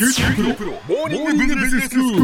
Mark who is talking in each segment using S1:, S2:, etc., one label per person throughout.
S1: 九州大学モーニングビジネススクール。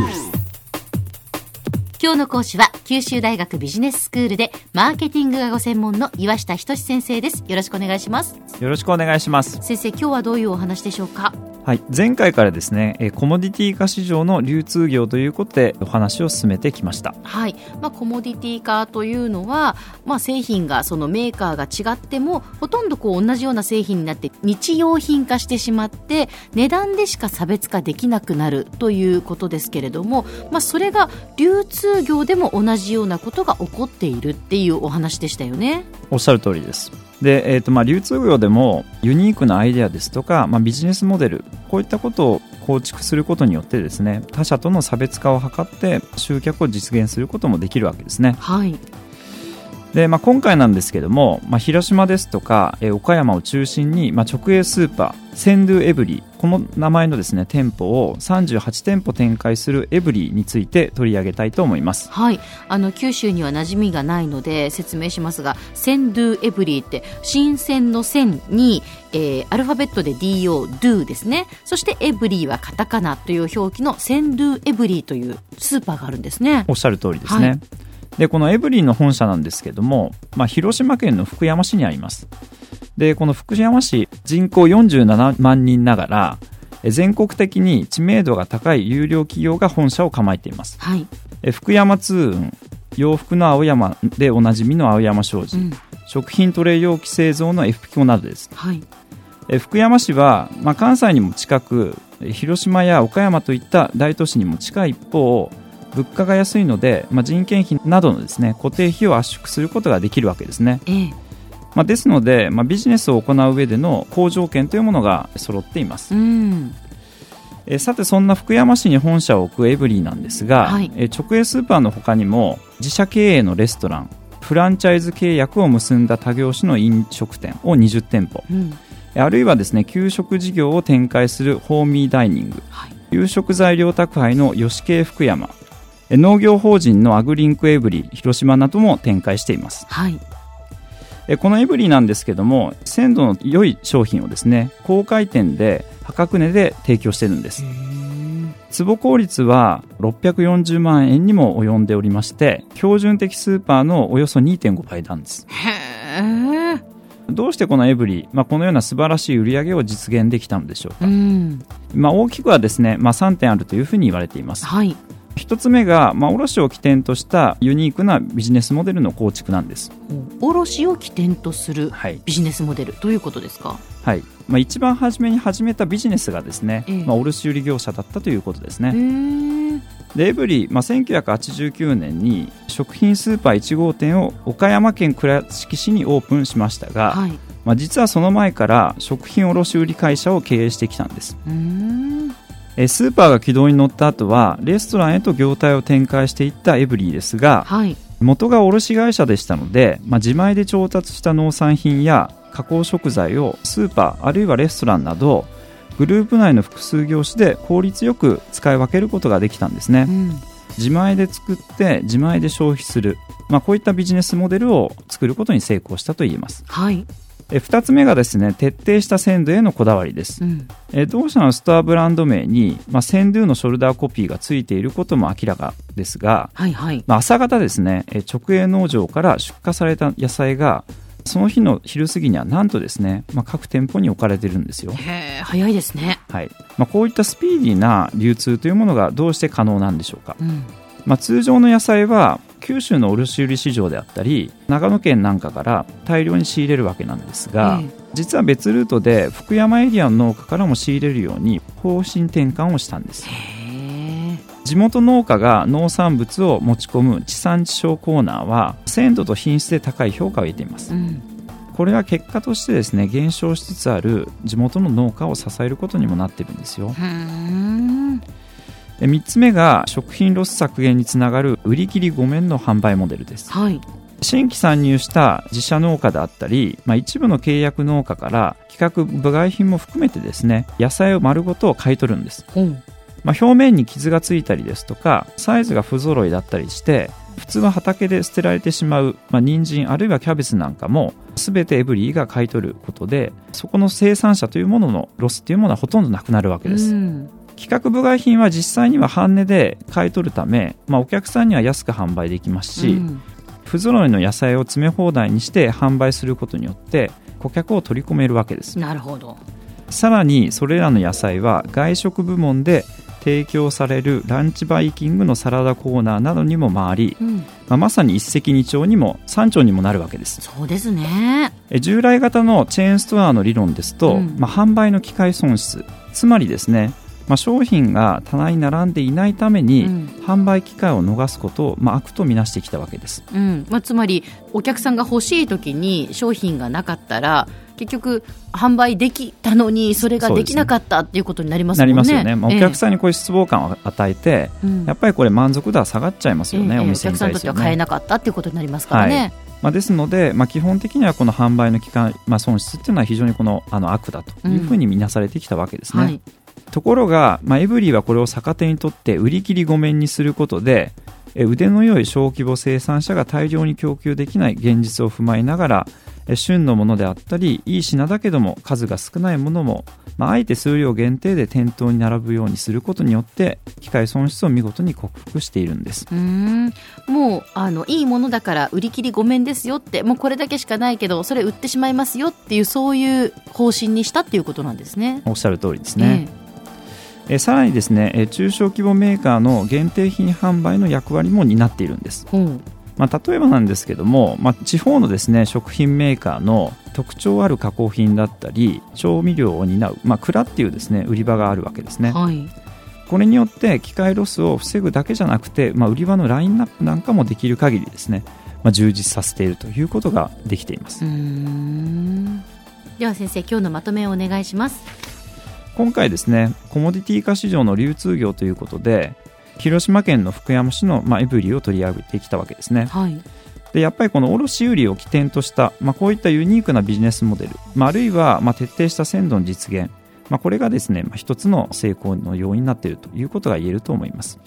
S2: 今日の講師は九州大学ビジネススクールでマーケティングがご専門の岩下仁先生ですよろしくお願いします
S3: よろしくお願いします。
S2: 先生今日はどういうお話でしょうか？
S3: はい、前回からですね、えーコモディティ化市場の流通業ということでお話を進めてきました。
S2: はい、まあ、コモディティ化というのは、まあ、製品がそのメーカーが違ってもほとんどこう同じような製品になって日用品化してしまって値段でしか差別化できなくなるということですけれども、まあ、それが流通業でも同じようなことが起こっているっていうお話でしたよね。
S3: おっしゃる通りです。で、えーとまあ、流通業でもユニークなアイデアですとか、まあ、ビジネスモデルこういったことを構築することによってですね他社との差別化を図って集客を実現することもできるわけですね。
S2: はい、
S3: で、まあ、今回なんですけども、まあ、広島ですとか、えー岡山を中心に、まあ、直営スーパーセンドゥエブリーこの名前のですね店舗を38店舗展開するエブリーについて取り上げたいと思います。
S2: はい、あの九州には馴染みがないので説明しますが「センドゥエブリー」って新鮮の線に、えーアルファベットで DO「ドゥ」ですね。そして「エブリー」はカタカナという表記の「センドゥエブリー」というスーパーがあるんですね。
S3: おっしゃる通りですね、
S2: はい
S3: でこのエブリーの本社なんですけども、まあ、広島県の福山市にあります。でこの福山市人口47万人ながらえ全国的に知名度が高い有料企業が本社を構えています。
S2: はい、
S3: え福山通運洋服の青山でおなじみの青山商事、
S2: うん。
S3: 食品トレイ容器製造の F ピコなどです。
S2: はい。
S3: え福山市は、まあ、関西にも近くえ広島や岡山といった大都市にも近い一方物価が安いので、まあ、人件費などのですね固定費を圧縮することができるわけですね、
S2: ええ。
S3: まあ、ですので、まあ、ビジネスを行う上での好条件というものが揃っています。
S2: うん。
S3: えーさてそんな福山市に本社を置くエブリイなんですが、
S2: はい。
S3: えー直営スーパーの他にも自社経営のレストランフランチャイズ契約を結んだ他業種の飲食店を20店舗。
S2: うん。
S3: えーあるいはですね給食事業を展開するホーミーダイニング。
S2: はい。
S3: 夕食材料宅配のヨシケイ福山。えー農業法人のアグリンクエブリイ広島なども展開しています。
S2: はい。
S3: えーこのエブリイなんですけども鮮度の良い商品をですね高回転で破格値で提供してるんです。坪効率は640万円にも及んでおりまして標準的スーパーのおよそ2.5倍なんです。
S2: へえ
S3: どうしてこのエブリー、まあ、このような素晴らしい売り上げを実現できたのでしょうか、
S2: うん。
S3: まあ、大きくはですね、まあ、3点あるというふうに言われています。
S2: はい
S3: 一つ目が、まあ、卸を起点としたユニークなビジネスモデルの構築なんです。
S2: 卸を起点とする
S3: はい、
S2: ビジネスモデルどういうことですか？
S3: はい。まあ、一番初めに始めたビジネスがですね、
S2: ええ。
S3: まあ、卸売業者だったということです
S2: へ
S3: ね、
S2: え。
S3: でエブリー、まあ、1989年に食品スーパー1号店を岡山県倉敷市にオープンしましたが、
S2: はい。
S3: まあ、実はその前から食品卸売会社を経営してきたんですスーパーが軌道に乗った後はレストランへと業態を展開していったエブリーですが
S2: はい。
S3: 元が卸会社でしたので、まあ、自前で調達した農産品や加工食材をスーパーあるいはレストランなどグループ内の複数業種で効率よく使い分けることができたんですね。
S2: うん。
S3: 自前で作って自前で消費する、まあ、こういったビジネスモデルを作ることに成功したと言えます。
S2: はい
S3: え2つ目がですね徹底した鮮度へのこだわりです。
S2: うん。
S3: えー同社のストアブランド名に、まあ、センドゥのショルダーコピーがついていることも明らかですが、
S2: はいはい。
S3: まあ、朝方ですね、えー直営農場から出荷された野菜がその日の昼過ぎにはなんとですね、まあ、各店舗に置かれてるんですよ、
S2: へえ早いですね。
S3: はい。まあ、こういったスピーディーな流通というものがどうして可能なんでしょうか、
S2: うん
S3: まあ、通常の野菜は九州の卸売市場であったり長野県なんかから大量に仕入れるわけなんですが、
S2: ええ。
S3: 実は別ルートで福山エリアの農家からも仕入れるように方針転換をしたんです。地元農家が農産物を持ち込む地産地消コーナーは鮮度と品質で高い評価を得ています。
S2: うん。
S3: これは結果としてですね減少しつつある地元の農家を支えることにもなっているんですよ3つ目が食品ロス削減につながる売り切り5面の販売モデルです。
S2: はい。
S3: 新規参入した自社農家であったり、まあ、一部の契約農家から企画部外品も含めてですね野菜を丸ごと買い取るんです、
S2: ほう
S3: まあ、表面に傷がついたりですとかサイズが不揃いだったりして普通は畑で捨てられてしまう、まあ、人参あるいはキャベツなんかも全てエブリィが買い取ることでそこの生産者というもののロスというものはほとんどなくなるわけです、
S2: うん
S3: 規格部外品は実際には半値で買い取るため、まあ、お客さんには安く販売できますし、
S2: うん。
S3: 不揃いの野菜を詰め放題にして販売することによって顧客を取り込めるわけです。
S2: なるほど。
S3: さらにそれらの野菜は外食部門で提供されるランチバイキングのサラダコーナーなどにも回り、
S2: うん、
S3: まあ、まさに一石二鳥にも三鳥にもなるわけです。
S2: そうですね。
S3: え従来型のチェーンストアの理論ですと、
S2: うん。
S3: まあ、販売の機会損失つまりですね、まあ、商品が棚に並んでいないために、
S2: うん。
S3: 販売機会を逃すことを、まあ、悪とみなしてきたわけです。
S2: うん。まあ、つまりお客さんが欲しい時に商品がなかったら結局販売できたのにそれができなかったっていうことになりますも
S3: なんり
S2: ね。
S3: ますよね、まあ、お客
S2: ん、
S3: さんにこういう失望感を与えて、
S2: うん。
S3: やっぱりこれ満足度は下がっちゃいますよね、
S2: ええ
S3: お店に
S2: お客さんにと
S3: 対してはね。
S2: っては買えなかったっていうことになりますからね。
S3: まあ、ですので、まあ、基本的にはこの販売の期間、まあ、損失っていうのは非常にこのあの悪だというふうに見なされてきたわけですね。
S2: はい
S3: ところが、まあ、エブリィはこれを逆手にとって売り切り御免にすることでえ腕の良い小規模生産者が大量に供給できない現実を踏まえながらえ旬のものであったりいい品だけども数が少ないものも、まあ、あえて数量限定で店頭に並ぶようにすることによって機械損失を見事に克服しているんです。
S2: うーん。もうあのいいものだから売り切りごめんですよってもうこれだけしかないけどそれ売ってしまいますよっていうそういう方針にしたっていうことなんですね。
S3: おっしゃる通りですね、えさらにですねえ中小規模メーカーの限定品販売の役割も担っているんです。
S2: ええうん。
S3: まあ、例えばなんですけども、まあ、地方のですね食品メーカーの特徴ある加工品だったり調味料を担う、まあ、蔵っていうですね売り場があるわけですね。
S2: はい。
S3: これによって機械ロスを防ぐだけじゃなくて、まあ、売り場のラインナップなんかもできる限りですね、まあ、充実させているということができています。
S2: では先生今日のまとめをお願いします。
S3: 今回ですねコモディティ化市場の流通業ということで広島県の福山市の、まあ、エブリィを取り上げてきたわけですね
S2: はい
S3: でやっぱりこの卸売を起点とした、まあ、こういったユニークなビジネスモデル、まあ、あるいはまあ徹底した鮮度の実現、まあ、これがですね、まあ、一つの成功の要因になっているということが言えると思います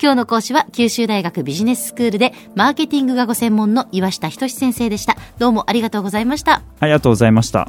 S2: 今日の講師は九州大学ビジネススクールでマーケティングがご専門の岩下仁先生でした。どうもありがとうございました。
S3: ありがとうございました